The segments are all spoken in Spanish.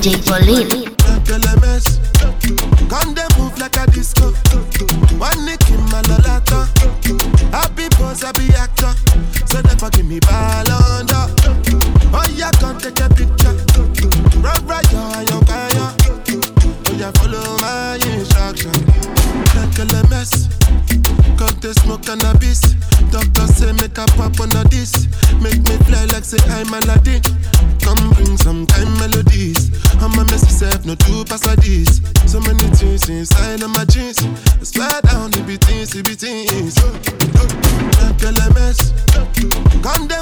DJ Pauline. life, no two pass like this. So many things inside of my jeans. I slide down, it be things, it be things. oh, oh, oh, oh, oh, oh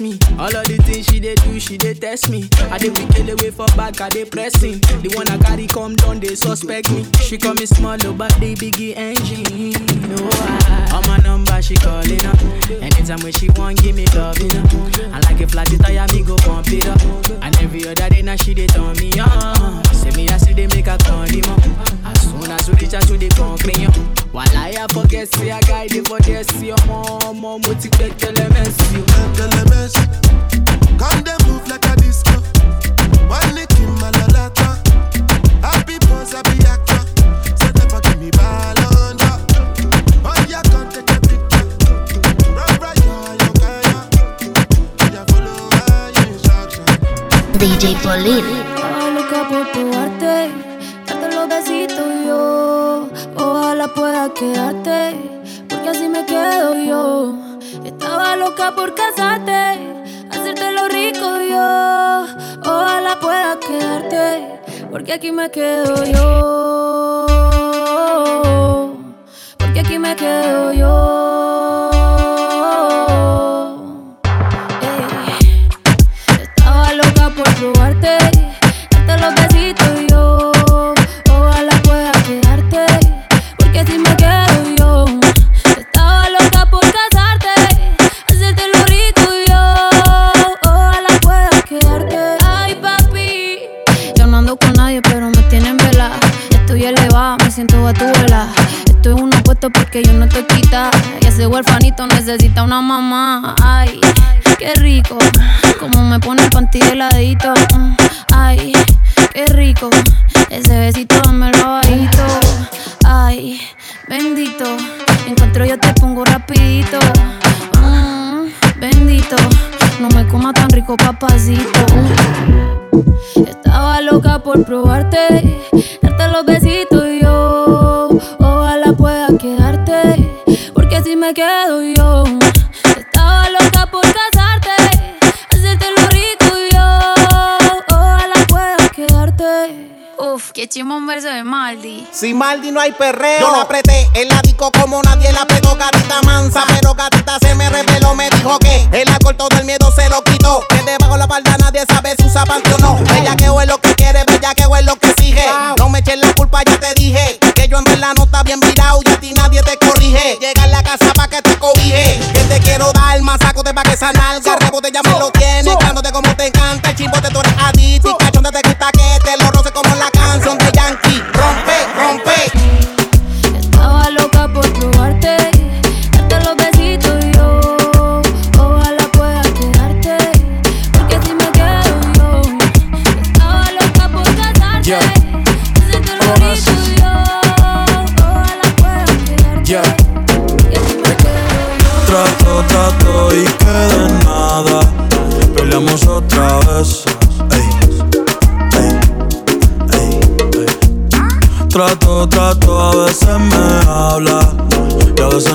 me. All of the things she dey do, she did test me. I dey we kill away for back, I dey pressing. The one I carry come down, they suspect me. She call me small, but the biggie engine. No, I, on my number she calling up. Anytime when she want, give me love. I like a flat tire, me go pump it up. And every other day now she dey turn me on. Say me I see they make a turn him up. As soon as we reach out to the concrete. While I forget, see a guy, they for this, see your mom, mom, what you get, tell them. Come they move like a disco. DJ Pauline. Estaba loca por probarte, darte los besitos yo. Ojalá pueda quedarte, porque así me quedo yo. Estaba loca por casarte, hacerte lo rico yo. Porque aquí me quedo yo. Porque aquí me quedo yo. Estaba loca por probarte, Huerfanito necesita una mamá. Ay, qué rico. Como me pone el panty heladito. Ay, qué rico. Ese besito dame el bajito. Ay, bendito. Encuentro yo te pongo rapidito. Mm, bendito. No me coma tan rico, papacito. Estaba loca por probarte, me quedo yo. Estaba loca por casarte, hacerte lo rico yo. Ojalá pueda quedarte. Uf, qué chimón un verso de Maldi. Sin Maldi no hay perreo. Yo la apreté en la disco como nadie la pegó, gatita mansa. Pero gatita se me reveló, me dijo que el alcohol todo el miedo se lo quitó. Que debajo la falda nadie sabe si usa panty o no. Bella que es lo que quiere, bella que es lo que exige. No me eches la culpa, ya te dije. Que yo en verdad no está bien virado ti nadie te corrige. Llega a la casa pa' que te cobije. Que te quiero dar más saco de pa' que esa nalga. Rebote ya me lo tienes, cándote como te encanta. El chimbote tú eres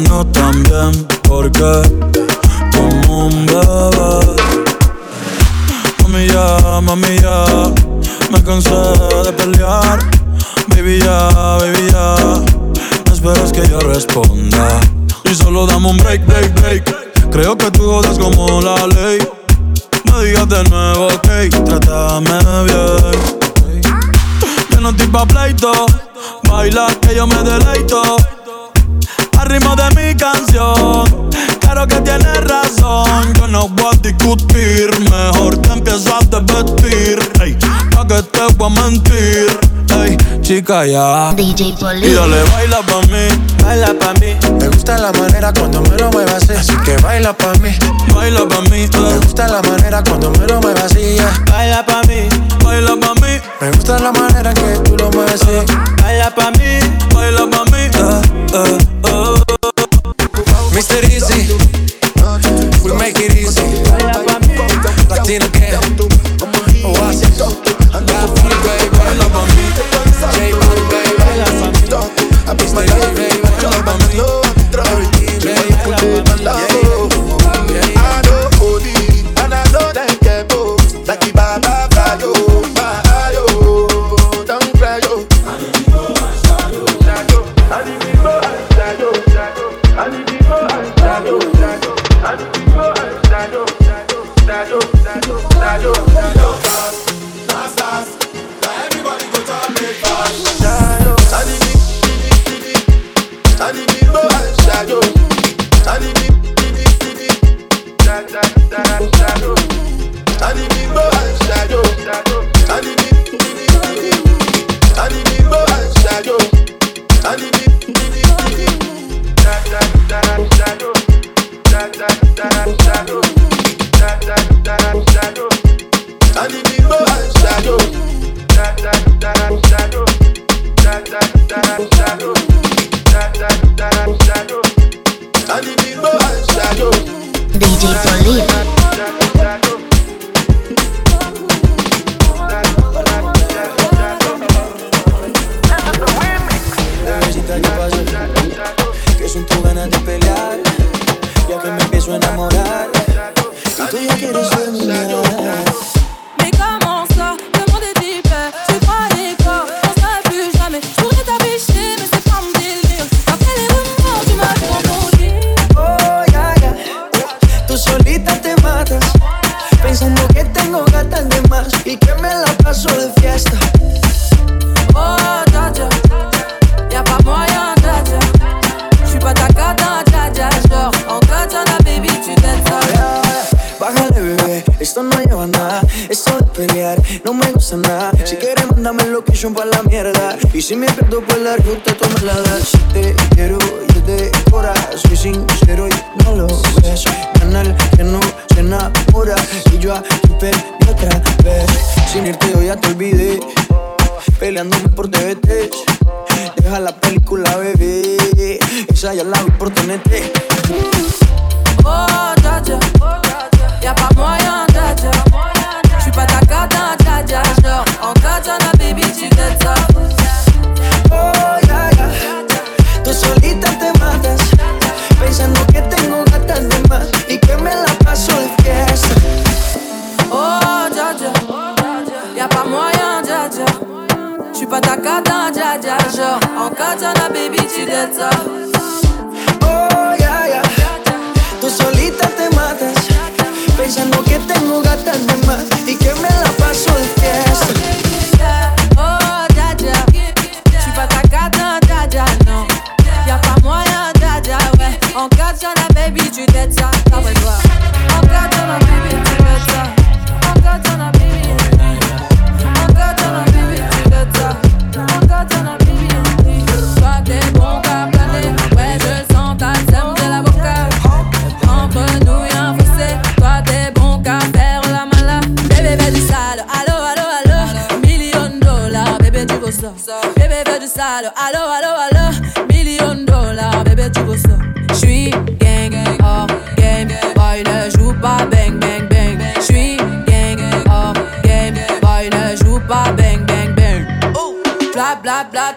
no tan bien Porque como un bebé. Mami ya, mami ya. Me cansé de pelear. Baby ya, baby ya. No esperes que yo responda. Y solo dame un break, break, break. Creo que tú jodas como la ley. No digas de nuevo, ok. Trátame bien. Yo no estoy pa' pleito. Baila que yo me deleito ritmo de mi canción. Claro que tienes razón, yo no voy a discutir. Mejor te empiezas a vestir, ey, pa' que te voy a mentir. Ey, chica, ya. DJ Y Polly. dale, baila pa' mí, Baila pa' mí. Me gusta la manera cuando me lo muevas así. Así que baila pa' mí. baila pa' mí, Me eh. gusta la manera cuando me lo muevas así. yeah. Baila pa' mí. baila pa' mí, Me gusta la manera que tú lo mueves así. Baila pa' mí. baila pa' mí, Latino que. Pierdo por la ruta, tú me la das. Si te quiero ir de cora, soy sincero y no lo ves. Canal que no se enamora. Y yo aquí perdí otra vez. Sin irte, yo ya te olvidé. Peleándome por TVT. Deja la película, bebé. Esa ya la vi por TNT. Oh dja Y'a pas moyen dja J'suis pas ta cata Genre en katana baby tu ça Oh, ya, ya. Tú solita te matas, pensando que tengo gatas de más y que me la paso de fiesta. Oh dja dja Y'a pas moyen dja dja J'suis pas ta cata dja dja Genre en katana baby tu t'aides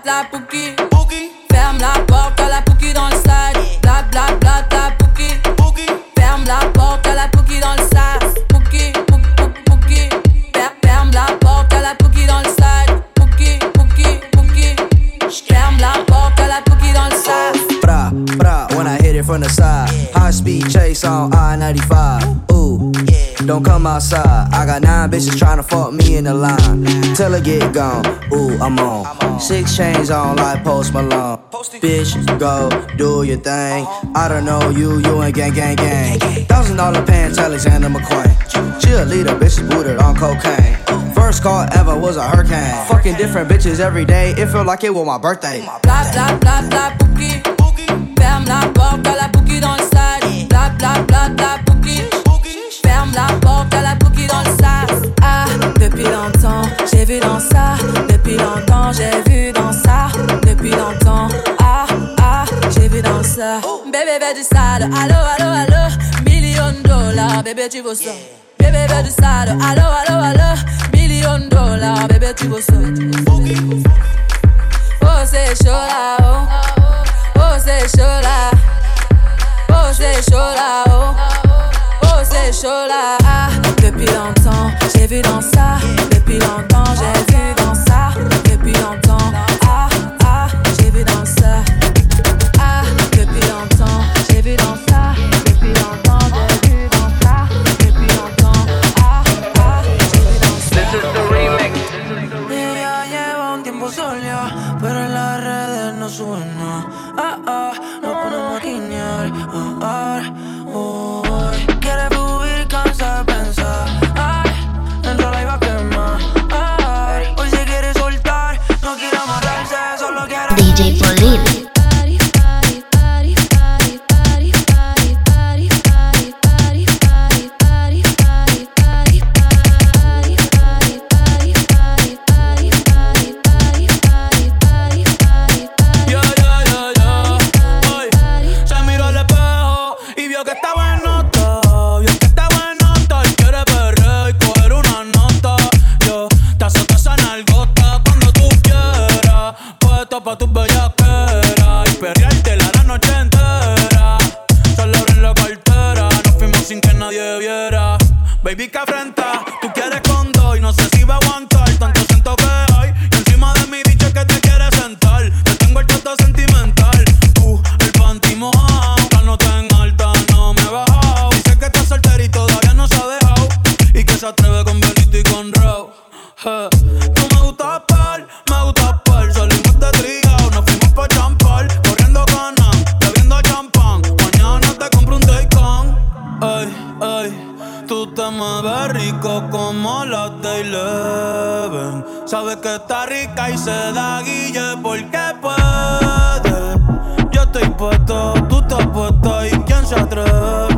bla bla pouki Ferme la porte à la pouki dans le side Bla bla bla bla pouki Ferme la porte à la pouki dans le pouki pouki pouki Fer- Ferme la porte à la pouki dans le side Pouki pouki pouki Ferme la porte à la pouki dans le side Bra, bra, when I hit it from the side. High speed chase on I 95. Ooh, don't come outside. I got nine bitches trying to fuck me in the line. Till it get gone, ooh, I'm on. Six chains on like Post Malone. Bitch, go do your thing. I don't know you, you ain't gang, gang, gang. Thousand dollar pants, Alexander McQueen. Cheerleader, bitches booted on cocaine. First call ever was a hurricane. Fucking different bitches every day, it felt like it was my birthday. Bla bla bla bla bouki. Ferme la porte à la bouki dans le sale. Bla bla bla bla bouki. Ferme la porte à la bouki dans le sale. Ah, depuis longtemps, j'ai vu dans ça. Ça. Bébé, bébé du sale. Allo, allo, allo. Million dollars, bébé, tu veux ça. Bébé, bébé du sale. Allo, allo, allo. Million dollars, bébé, tu veux ça. Oh, c'est chaud là, oh. Oh, c'est chaud là. Oh, c'est chaud là, oh. Oh, c'est chaud là. Depuis longtemps, j'ai vu dans ça. Depuis longtemps, te mueves rico como las de Eleven. Sabes que está rica y se da guille porque puede. Yo estoy puesto, tú estás puesta y quién se atreve.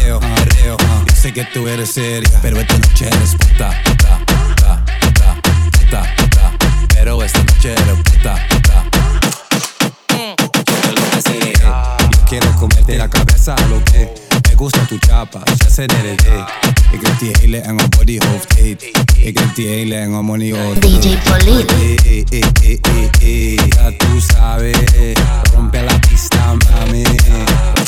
Perreo, perreo. Yo sé que tú eres seria, pero esta noche eres puta, puta, puta, puta, puta, puta. Pero esta noche eres puta, puta. Yo quiero comerte la cabeza, lo que me gusta tu chapa, ya se derede. Ik heb die hele enge body hoofd eet. Ik heb die hele enge money hoofd. DJ eh. Ya tú sabes, rompe la pista, mami. Oh,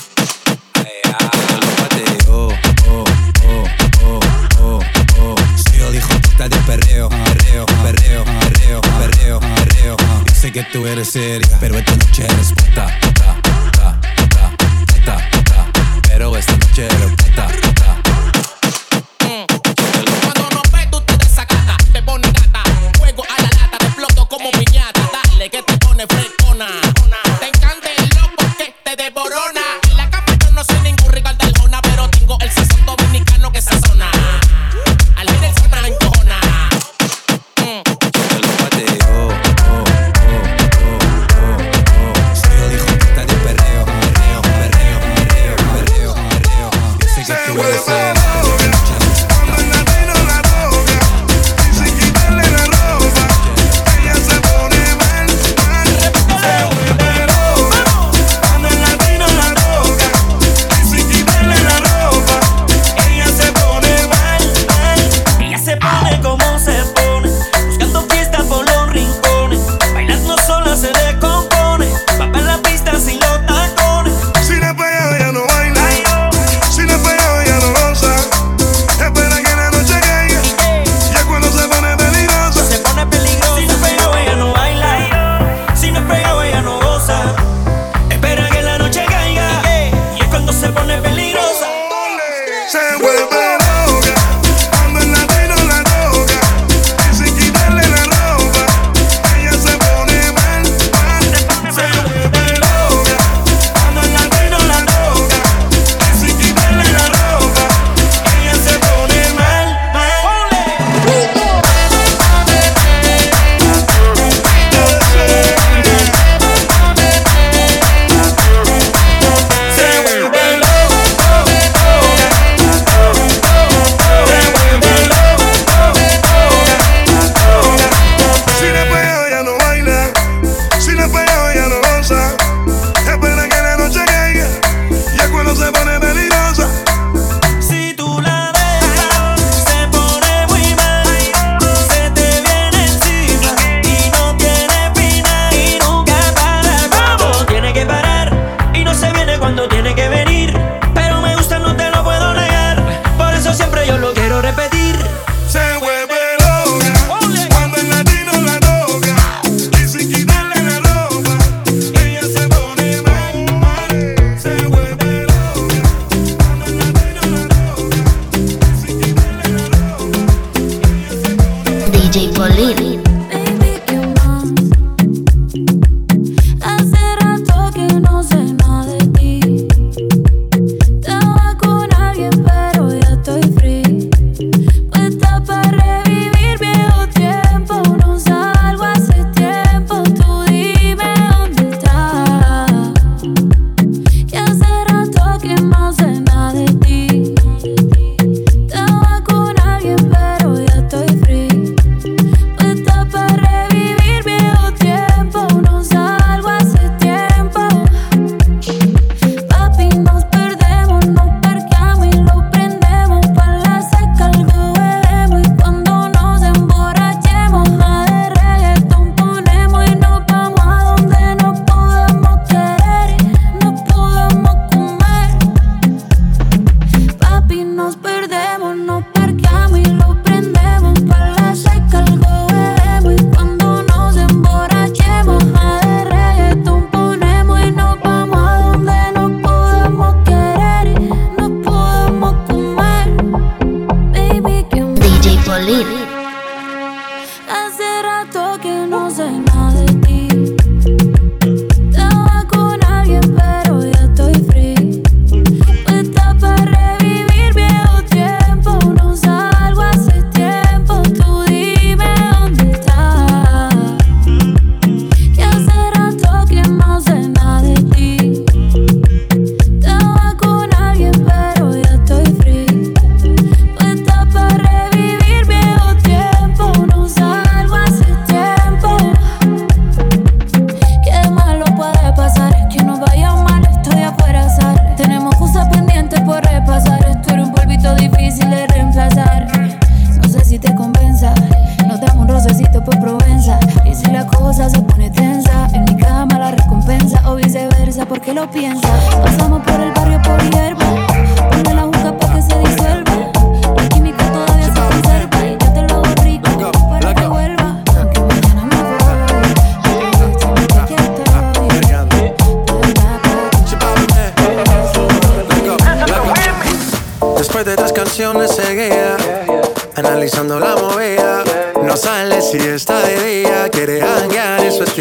puta de perreo, perreo, perreo, perreo, perreo, perreo. Yo sé que tú eres seria, pero esta noche eres puta, puta, puta, puta, puta, puta. Pero esta noche eres puta, puta.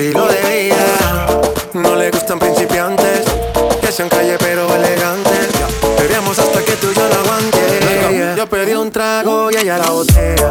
Estilo de vida. No le gustan principiantes, que sean calle pero elegantes. Bebíamos hasta que tú y yo lo aguante. Yo pedí un trago y ella la botella.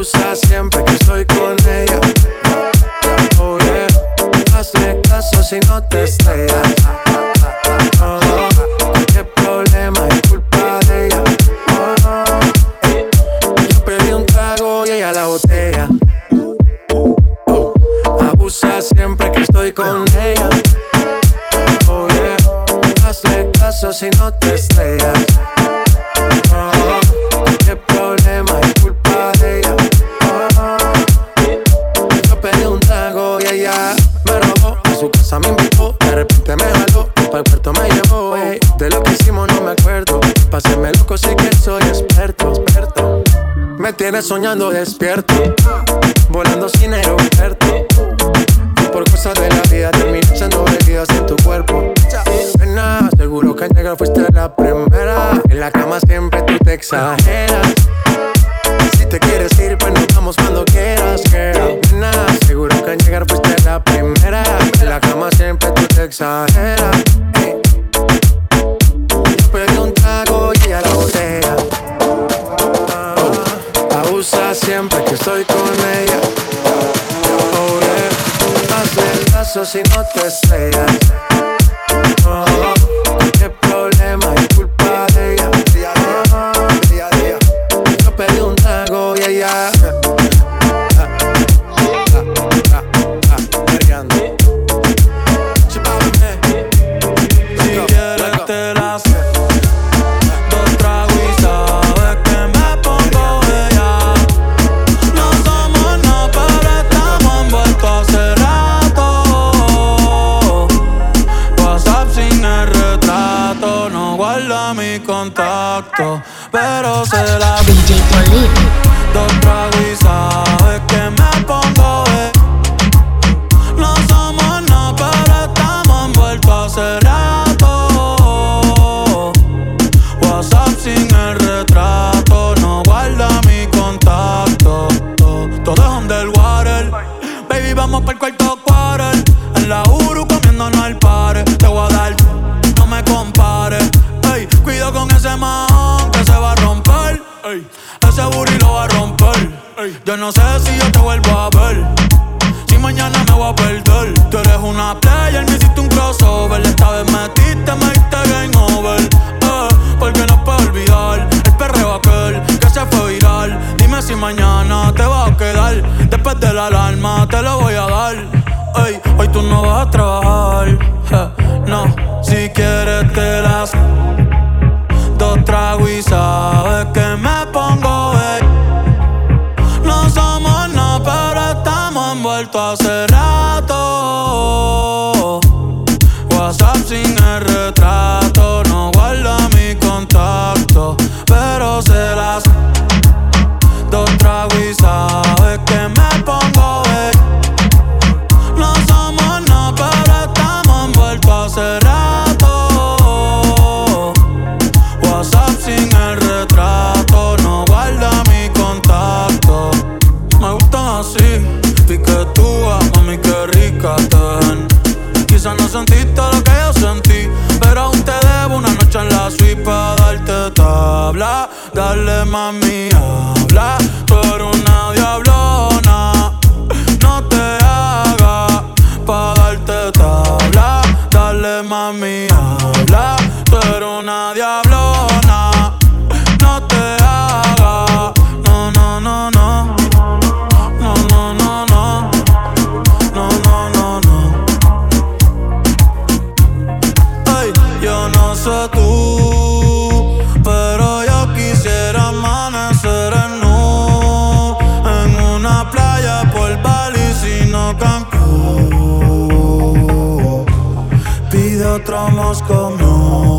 Abusa siempre que estoy con ella. Oh yeah, hazle caso si no te estrellas. Oh, qué problema es culpa de ella. Oh, yo pedí un trago y ella la botella. Oh, abusa siempre que estoy con ella. Oh yeah, hazle caso si no te estrellas. Soñando despierto, volando sin aeropuerto. Por cosas de la vida terminé echando bebidas en tu cuerpo. Nena, seguro que al llegar fuiste la primera. En la cama siempre tú te exageras. Si te quieres ir, pues nos vamos cuando quieras. Nena, seguro que al llegar fuiste la primera. En la cama siempre tú te exageras. Estoy con ella. Yeah. Hazle caso si no te estrellas. Guarda mi contacto, pero se la DJ. Dos tragos si mañana te vas a quedar. Después de la alarma te lo voy a dar. Ey, hoy tú no vas a trabajar. Eh, no, si quieres te las dos trago y sabes que me así, piquetúa, mami, qué rica te ven. Quizás no sentiste lo que yo sentí, pero aún te debo una noche en la suite para darte tabla. Dale, mami, habla, tú eres otro Moscow, Ay.